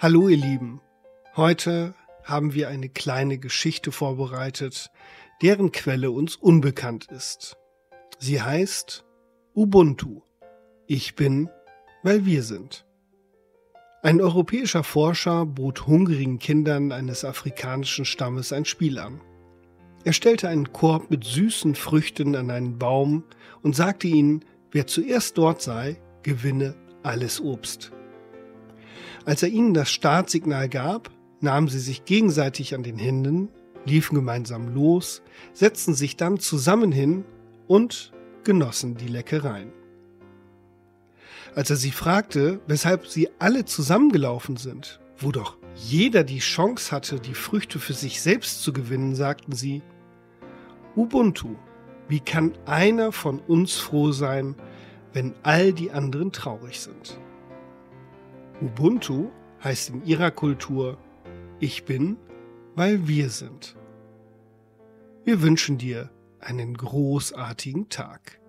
Hallo ihr Lieben, heute haben wir eine kleine Geschichte vorbereitet, deren Quelle uns unbekannt ist. Sie heißt Ubuntu. Ich bin, weil wir sind. Ein europäischer Forscher bot hungrigen Kindern eines afrikanischen Stammes ein Spiel an. Er stellte einen Korb mit süßen Früchten an einen Baum und sagte ihnen, wer zuerst dort sei, gewinne alles Obst. Als er ihnen das Startsignal gab, nahmen sie sich gegenseitig an den Händen, liefen gemeinsam los, setzten sich dann zusammen hin und genossen die Leckereien. Als er sie fragte, weshalb sie alle zusammengelaufen sind, wo doch jeder die Chance hatte, die Früchte für sich selbst zu gewinnen, sagten sie, Ubuntu, wie kann einer von uns froh sein, wenn all die anderen traurig sind? Ubuntu heißt in ihrer Kultur Ich bin, weil wir sind. Wir wünschen dir einen großartigen Tag.